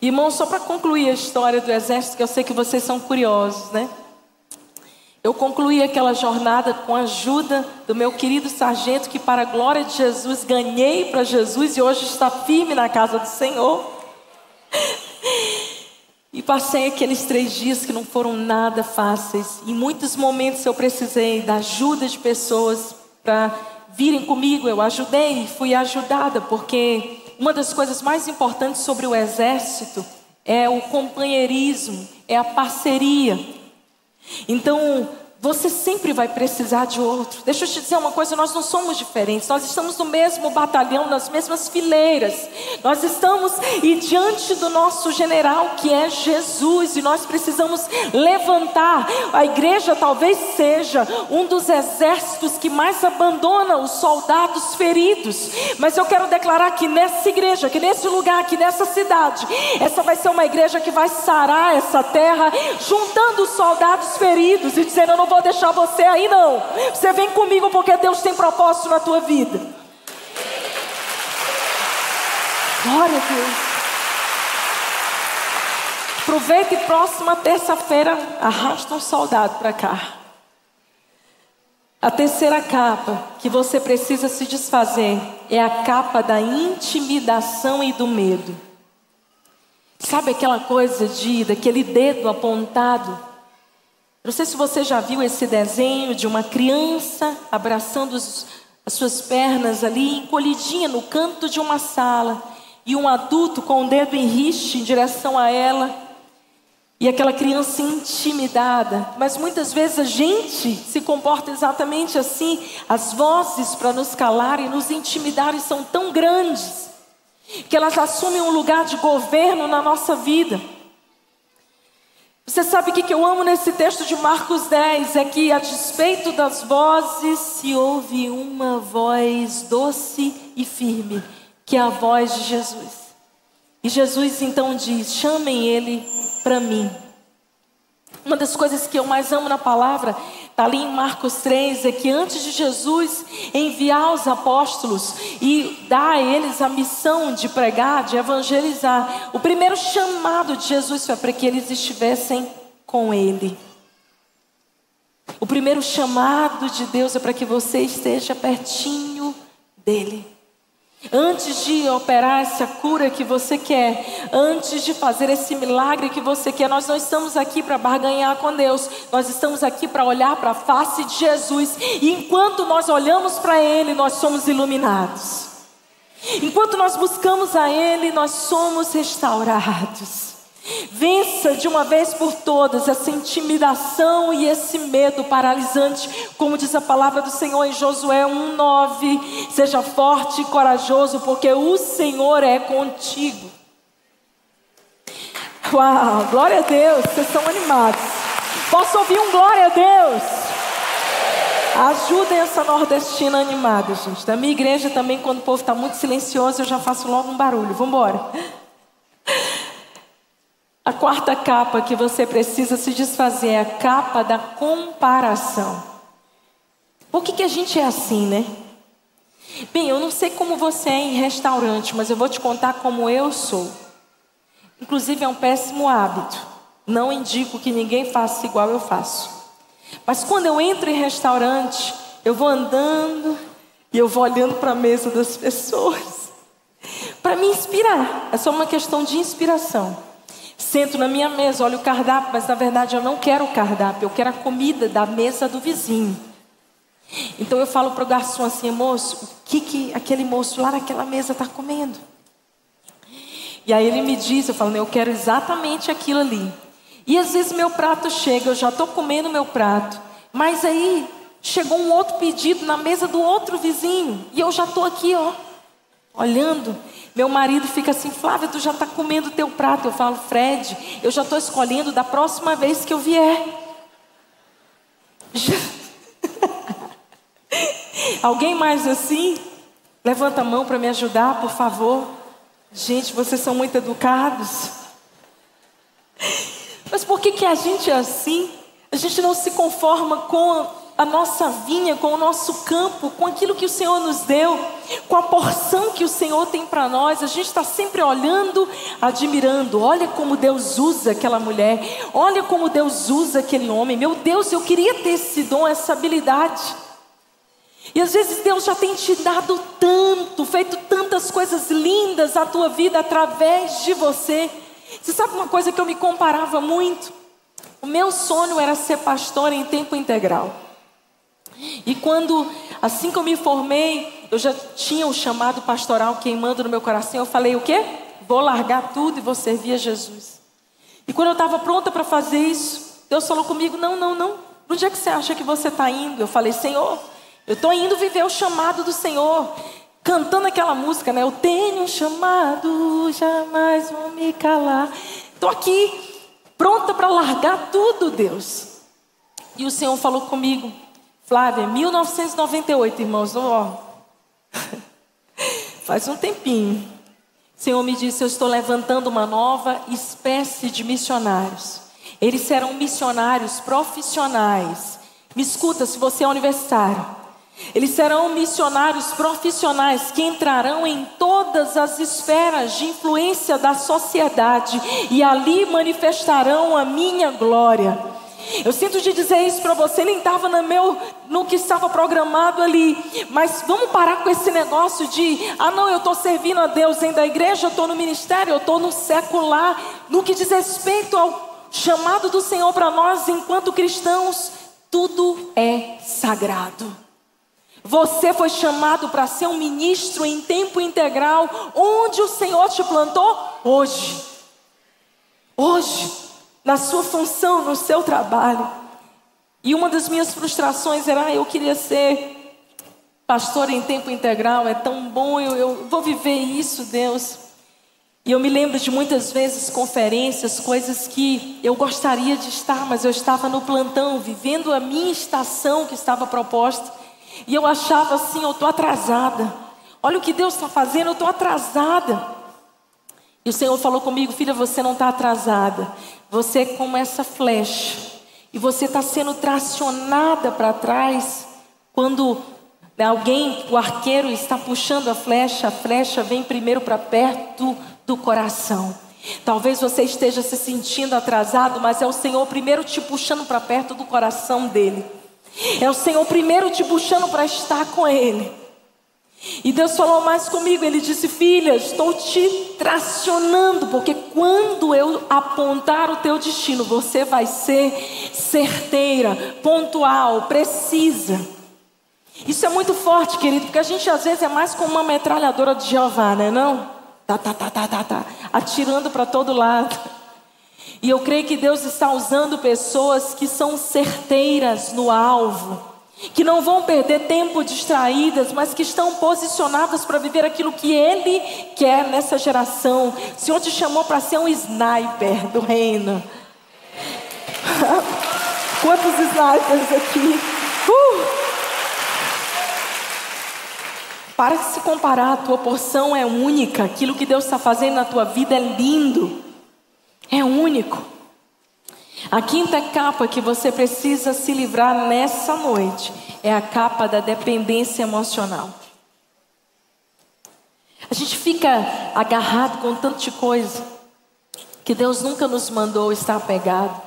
Irmão, só para concluir a história do exército, que eu sei que vocês são curiosos, né? Eu concluí aquela jornada com a ajuda do meu querido sargento, que, para a glória de Jesus, ganhei para Jesus e hoje está firme na casa do Senhor. E passei aqueles três dias que não foram nada fáceis. Em muitos momentos eu precisei da ajuda de pessoas para virem comigo. Eu ajudei, fui ajudada, porque uma das coisas mais importantes sobre o exército é o companheirismo, é a parceria. Então, você sempre vai precisar de outro. Deixa eu te dizer uma coisa: nós não somos diferentes, nós estamos no mesmo batalhão, nas mesmas fileiras. Nós estamos e diante do nosso general, que é Jesus, e nós precisamos levantar. A igreja talvez seja um dos exércitos que mais abandona os soldados feridos, mas eu quero declarar que nessa igreja, que nesse lugar, que nessa cidade, essa vai ser uma igreja que vai sarar essa terra, juntando os soldados feridos e dizendo: Eu não vou deixar você aí, não. Você vem comigo porque Deus tem propósito na tua vida. Glória a Deus. Aproveita e próxima terça-feira arrasta um soldado para cá. A terceira capa que você precisa se desfazer é a capa da intimidação e do medo. Sabe aquela coisa de daquele dedo apontado não sei se você já viu esse desenho de uma criança abraçando os, as suas pernas ali, encolhidinha no canto de uma sala, e um adulto com o dedo em riste em direção a ela, e aquela criança intimidada. Mas muitas vezes a gente se comporta exatamente assim, as vozes para nos calar e nos intimidarem são tão grandes, que elas assumem um lugar de governo na nossa vida. Você sabe o que eu amo nesse texto de Marcos 10? É que, a despeito das vozes, se ouve uma voz doce e firme, que é a voz de Jesus. E Jesus então diz: chamem ele para mim. Uma das coisas que eu mais amo na palavra, está ali em Marcos 3, é que antes de Jesus enviar os apóstolos e dar a eles a missão de pregar, de evangelizar, o primeiro chamado de Jesus foi para que eles estivessem com Ele. O primeiro chamado de Deus é para que você esteja pertinho dEle. Antes de operar essa cura que você quer, antes de fazer esse milagre que você quer, nós não estamos aqui para barganhar com Deus, nós estamos aqui para olhar para a face de Jesus, e enquanto nós olhamos para Ele, nós somos iluminados. Enquanto nós buscamos a Ele, nós somos restaurados. Vença de uma vez por todas essa intimidação e esse medo paralisante, como diz a palavra do Senhor em Josué 1:9. Seja forte e corajoso, porque o Senhor é contigo. Uau, glória a Deus, vocês estão animados. Posso ouvir um glória a Deus? Ajudem essa nordestina animada, gente. Da minha igreja também, quando o povo está muito silencioso, eu já faço logo um barulho. Vamos embora. A quarta capa que você precisa se desfazer é a capa da comparação. Por que, que a gente é assim, né? Bem, eu não sei como você é em restaurante, mas eu vou te contar como eu sou. Inclusive é um péssimo hábito. Não indico que ninguém faça igual eu faço. Mas quando eu entro em restaurante, eu vou andando e eu vou olhando para a mesa das pessoas para me inspirar. É só uma questão de inspiração. Sento na minha mesa, olho o cardápio, mas na verdade eu não quero o cardápio, eu quero a comida da mesa do vizinho. Então eu falo para o garçom assim, moço, o que, que aquele moço lá naquela mesa está comendo? E aí ele me diz, eu falo, eu quero exatamente aquilo ali. E às vezes meu prato chega, eu já estou comendo meu prato, mas aí chegou um outro pedido na mesa do outro vizinho, e eu já estou aqui, ó, olhando. Meu marido fica assim, Flávia, tu já está comendo o teu prato. Eu falo, Fred, eu já estou escolhendo da próxima vez que eu vier. Alguém mais assim? Levanta a mão para me ajudar, por favor. Gente, vocês são muito educados. Mas por que, que a gente é assim? A gente não se conforma com a nossa vinha, com o nosso campo, com aquilo que o Senhor nos deu, com a porção que o Senhor tem para nós. A gente está sempre olhando, admirando. Olha como Deus usa aquela mulher, olha como Deus usa aquele homem. Meu Deus, eu queria ter esse dom, essa habilidade. E às vezes Deus já tem te dado tanto, feito tantas coisas lindas à tua vida através de você. Você sabe uma coisa que eu me comparava muito? O meu sonho era ser pastor em tempo integral. E quando, assim que eu me formei, eu já tinha o chamado pastoral queimando no meu coração, eu falei: o quê? Vou largar tudo e vou servir a Jesus. E quando eu estava pronta para fazer isso, Deus falou comigo: não, não, não. Onde é que você acha que você está indo? Eu falei: Senhor, eu estou indo viver o chamado do Senhor. Cantando aquela música, né? Eu tenho um chamado, jamais vou me calar. Estou aqui, pronta para largar tudo, Deus. E o Senhor falou comigo: Flávia, 1998, irmãos, ó. Faz um tempinho. O Senhor me disse: Eu estou levantando uma nova espécie de missionários. Eles serão missionários profissionais. Me escuta, se você é universitário. Eles serão missionários profissionais que entrarão em todas as esferas de influência da sociedade e ali manifestarão a minha glória. Eu sinto de dizer isso para você, nem estava no meu, no que estava programado ali. Mas vamos parar com esse negócio de, ah não, eu estou servindo a Deus dentro da igreja, eu estou no ministério, eu estou no secular. No que diz respeito ao chamado do Senhor para nós enquanto cristãos, tudo é sagrado. Você foi chamado para ser um ministro em tempo integral, onde o Senhor te plantou hoje. Hoje na sua função, no seu trabalho. E uma das minhas frustrações era: ah, eu queria ser pastor em tempo integral, é tão bom, eu, eu vou viver isso, Deus. E eu me lembro de muitas vezes conferências, coisas que eu gostaria de estar, mas eu estava no plantão, vivendo a minha estação que estava proposta, e eu achava assim: eu estou atrasada. Olha o que Deus está fazendo, eu estou atrasada. E o Senhor falou comigo, filha, você não está atrasada. Você é como essa flecha. E você está sendo tracionada para trás. Quando alguém, o arqueiro, está puxando a flecha, a flecha vem primeiro para perto do coração. Talvez você esteja se sentindo atrasado, mas é o Senhor primeiro te puxando para perto do coração dele. É o Senhor primeiro te puxando para estar com Ele. E Deus falou mais comigo, Ele disse: Filha, estou te tracionando, porque quando eu apontar o teu destino, você vai ser certeira, pontual, precisa. Isso é muito forte, querido, porque a gente às vezes é mais como uma metralhadora de Jeová, né? Não? Tá, tá, tá, tá, tá, tá, atirando para todo lado. E eu creio que Deus está usando pessoas que são certeiras no alvo que não vão perder tempo distraídas, mas que estão posicionadas para viver aquilo que Ele quer nessa geração. O Senhor te chamou para ser um sniper do reino. Quantos snipers aqui? Uh! Para de se comparar, a tua porção é única, aquilo que Deus está fazendo na tua vida é lindo, é único. A quinta capa que você precisa se livrar nessa noite é a capa da dependência emocional. A gente fica agarrado com tanta coisa que Deus nunca nos mandou estar apegado.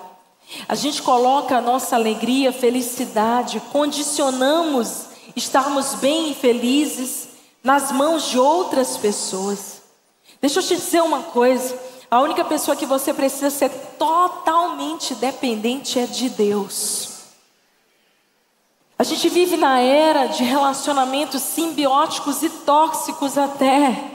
A gente coloca a nossa alegria, felicidade, condicionamos estarmos bem e felizes nas mãos de outras pessoas. Deixa eu te dizer uma coisa: a única pessoa que você precisa ser totalmente dependente é de Deus. A gente vive na era de relacionamentos simbióticos e tóxicos até,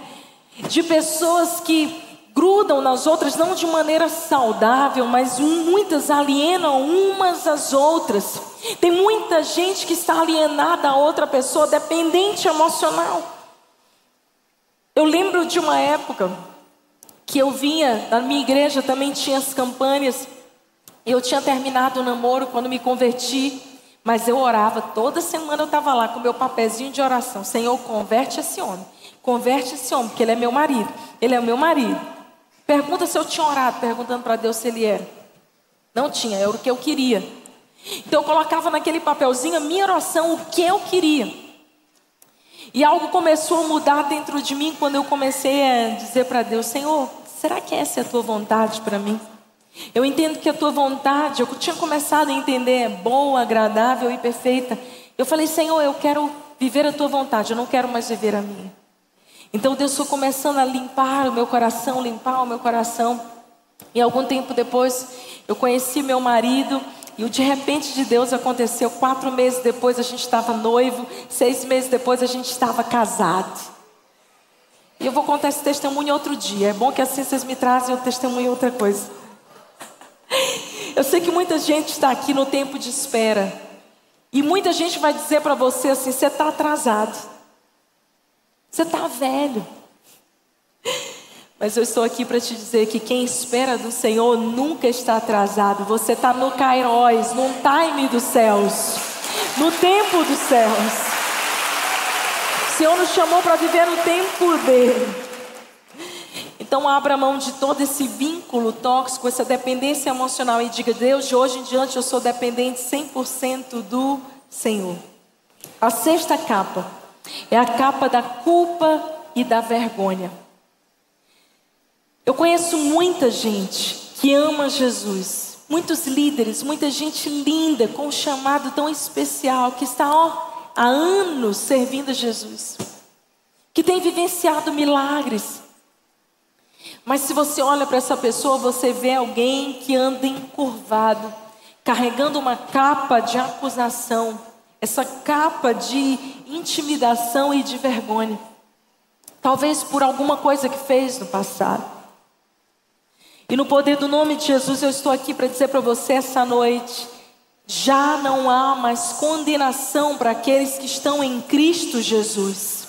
de pessoas que grudam nas outras não de maneira saudável, mas muitas alienam umas às outras. Tem muita gente que está alienada a outra pessoa, dependente emocional. Eu lembro de uma época que eu vinha, na minha igreja também tinha as campanhas. Eu tinha terminado o namoro quando me converti, Mas eu orava, toda semana eu estava lá com meu papelzinho de oração. Senhor, converte esse homem. Converte esse homem, porque ele é meu marido. Ele é o meu marido. Pergunta se eu tinha orado, perguntando para Deus se ele era. Não tinha, era o que eu queria. Então eu colocava naquele papelzinho a minha oração, o que eu queria. E algo começou a mudar dentro de mim quando eu comecei a dizer para Deus: Senhor, será que essa é a tua vontade para mim? Eu entendo que a tua vontade, eu tinha começado a entender, é boa, agradável e perfeita. Eu falei, Senhor, eu quero viver a tua vontade, eu não quero mais viver a minha. Então Deus foi começando a limpar o meu coração, limpar o meu coração. E algum tempo depois, eu conheci meu marido. E o de repente de Deus aconteceu. Quatro meses depois a gente estava noivo. Seis meses depois a gente estava casado. E eu vou contar esse testemunho outro dia. É bom que assim vocês me trazem o testemunho outra coisa. Eu sei que muita gente está aqui no tempo de espera. E muita gente vai dizer para você assim: você está atrasado. Você está velho. Mas eu estou aqui para te dizer que quem espera do Senhor nunca está atrasado. Você está no Kairos, no time dos céus, no tempo dos céus. O Senhor nos chamou para viver no tempo dele. Então abra mão de todo esse vínculo tóxico, essa dependência emocional e diga: Deus, de hoje em diante eu sou dependente 100% do Senhor. A sexta capa é a capa da culpa e da vergonha. Eu conheço muita gente que ama Jesus, muitos líderes, muita gente linda com um chamado tão especial que está ó, há anos servindo a Jesus, que tem vivenciado milagres, mas se você olha para essa pessoa, você vê alguém que anda encurvado, carregando uma capa de acusação, essa capa de intimidação e de vergonha. Talvez por alguma coisa que fez no passado. E no poder do nome de Jesus, eu estou aqui para dizer para você essa noite: já não há mais condenação para aqueles que estão em Cristo Jesus.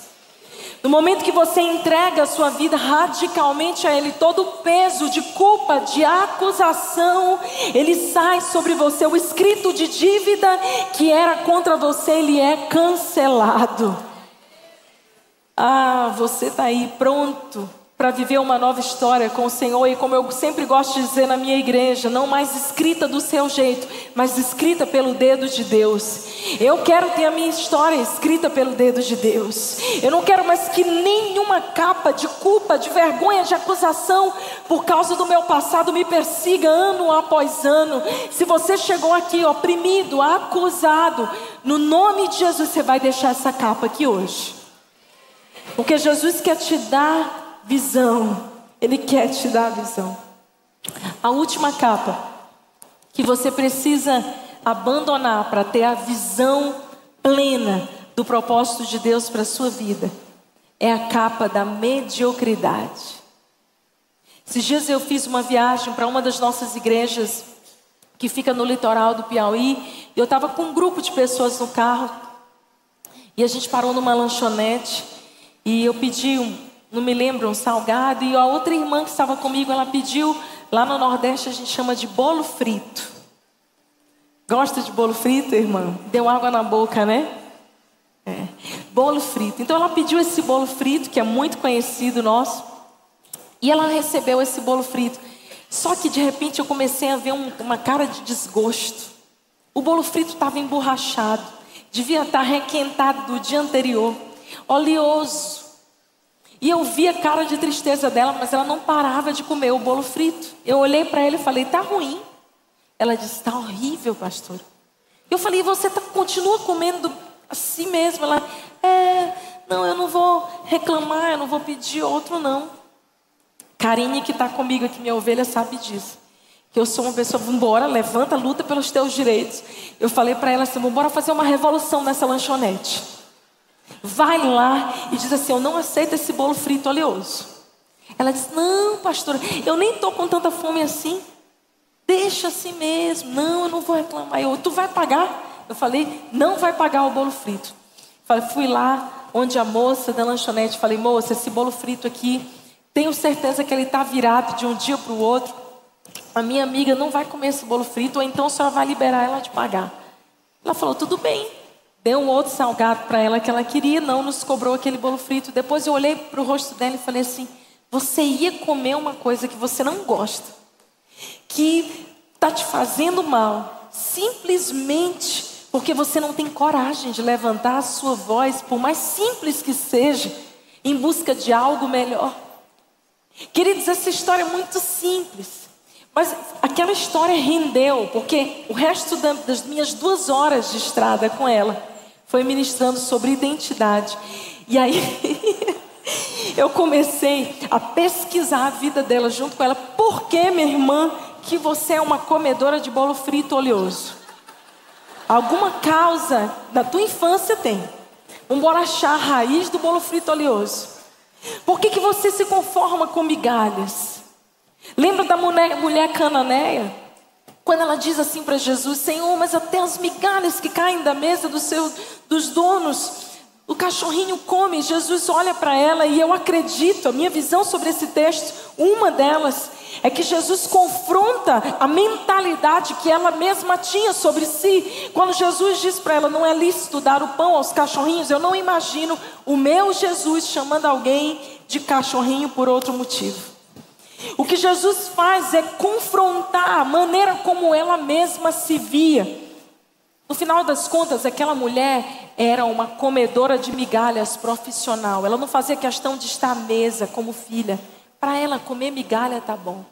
No momento que você entrega a sua vida radicalmente a Ele, todo o peso de culpa, de acusação, ele sai sobre você. O escrito de dívida que era contra você, ele é cancelado. Ah, você está aí pronto para viver uma nova história com o Senhor e como eu sempre gosto de dizer na minha igreja, não mais escrita do seu jeito, mas escrita pelo dedo de Deus. Eu quero ter a minha história escrita pelo dedo de Deus. Eu não quero mais que nenhuma capa de culpa, de vergonha, de acusação por causa do meu passado me persiga ano após ano. Se você chegou aqui oprimido, acusado, no nome de Jesus você vai deixar essa capa aqui hoje. Porque Jesus quer te dar visão. Ele quer te dar visão. A última capa que você precisa abandonar para ter a visão plena do propósito de Deus para a sua vida é a capa da mediocridade. Esses dias eu fiz uma viagem para uma das nossas igrejas que fica no litoral do Piauí e eu estava com um grupo de pessoas no carro e a gente parou numa lanchonete e eu pedi um, não me lembro, um salgado. E a outra irmã que estava comigo, ela pediu, lá no Nordeste a gente chama de bolo frito. Gosta de bolo frito, irmã? Deu água na boca, né? É. Bolo frito. Então ela pediu esse bolo frito, que é muito conhecido nosso. E ela recebeu esse bolo frito. Só que de repente eu comecei a ver um, uma cara de desgosto. O bolo frito estava emborrachado. Devia estar requentado do dia anterior. Oleoso. E eu vi a cara de tristeza dela, mas ela não parava de comer o bolo frito. Eu olhei para ela e falei: "Tá ruim?" Ela disse: "Tá horrível, pastor." Eu falei: "Você tá, continua comendo assim mesmo?" Ela: "É, não, eu não vou reclamar, eu não vou pedir outro não." Karine que está comigo aqui, minha ovelha, sabe disso. Que eu sou uma pessoa, vambora, levanta, luta pelos teus direitos. Eu falei para ela assim: vambora fazer uma revolução nessa lanchonete. Vai lá e diz assim: Eu não aceito esse bolo frito oleoso. Ela diz: Não, pastora, eu nem estou com tanta fome assim. Deixa assim mesmo. Não, eu não vou reclamar. Eu, tu vai pagar? Eu falei: Não vai pagar o bolo frito. Falei, fui lá onde a moça da lanchonete falei: Moça, esse bolo frito aqui, tenho certeza que ele está virado de um dia para o outro. A minha amiga não vai comer esse bolo frito, ou então a senhora vai liberar ela de pagar. Ela falou: tudo bem. Deu um outro salgado para ela que ela queria, não nos cobrou aquele bolo frito. Depois eu olhei para o rosto dela e falei assim: você ia comer uma coisa que você não gosta, que está te fazendo mal, simplesmente porque você não tem coragem de levantar a sua voz, por mais simples que seja, em busca de algo melhor. Queridos, essa história é muito simples, mas aquela história rendeu, porque o resto das minhas duas horas de estrada com ela foi ministrando sobre identidade. E aí eu comecei a pesquisar a vida dela junto com ela. Por que, minha irmã, que você é uma comedora de bolo frito oleoso? Alguma causa da tua infância tem. Vamos achar a raiz do bolo frito oleoso. Por que, que você se conforma com migalhas? Lembra da mulher, mulher cananeia? Quando ela diz assim para Jesus: Senhor, mas até as migalhas que caem da mesa do seu, dos donos, o cachorrinho come. Jesus olha para ela e eu acredito, a minha visão sobre esse texto, uma delas é que Jesus confronta a mentalidade que ela mesma tinha sobre si. Quando Jesus diz para ela: Não é lícito dar o pão aos cachorrinhos, eu não imagino o meu Jesus chamando alguém de cachorrinho por outro motivo. O que Jesus faz é confrontar a maneira como ela mesma se via. No final das contas, aquela mulher era uma comedora de migalhas profissional. Ela não fazia questão de estar à mesa como filha. Para ela, comer migalha tá bom.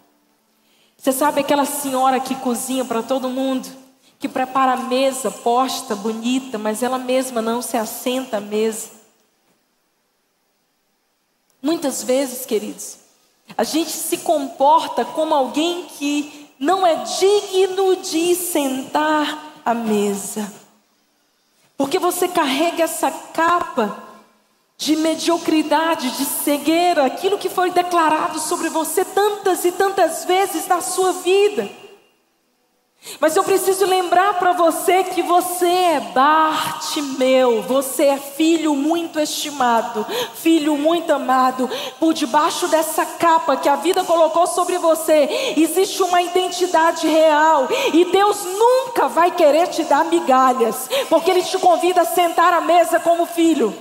Você sabe aquela senhora que cozinha para todo mundo, que prepara a mesa posta, bonita, mas ela mesma não se assenta à mesa. Muitas vezes, queridos, a gente se comporta como alguém que não é digno de sentar à mesa. Porque você carrega essa capa de mediocridade, de cegueira, aquilo que foi declarado sobre você tantas e tantas vezes na sua vida. Mas eu preciso lembrar para você que você é Bartimeu, você é filho muito estimado, filho muito amado. Por debaixo dessa capa que a vida colocou sobre você, existe uma identidade real, e Deus nunca vai querer te dar migalhas, porque Ele te convida a sentar à mesa como filho.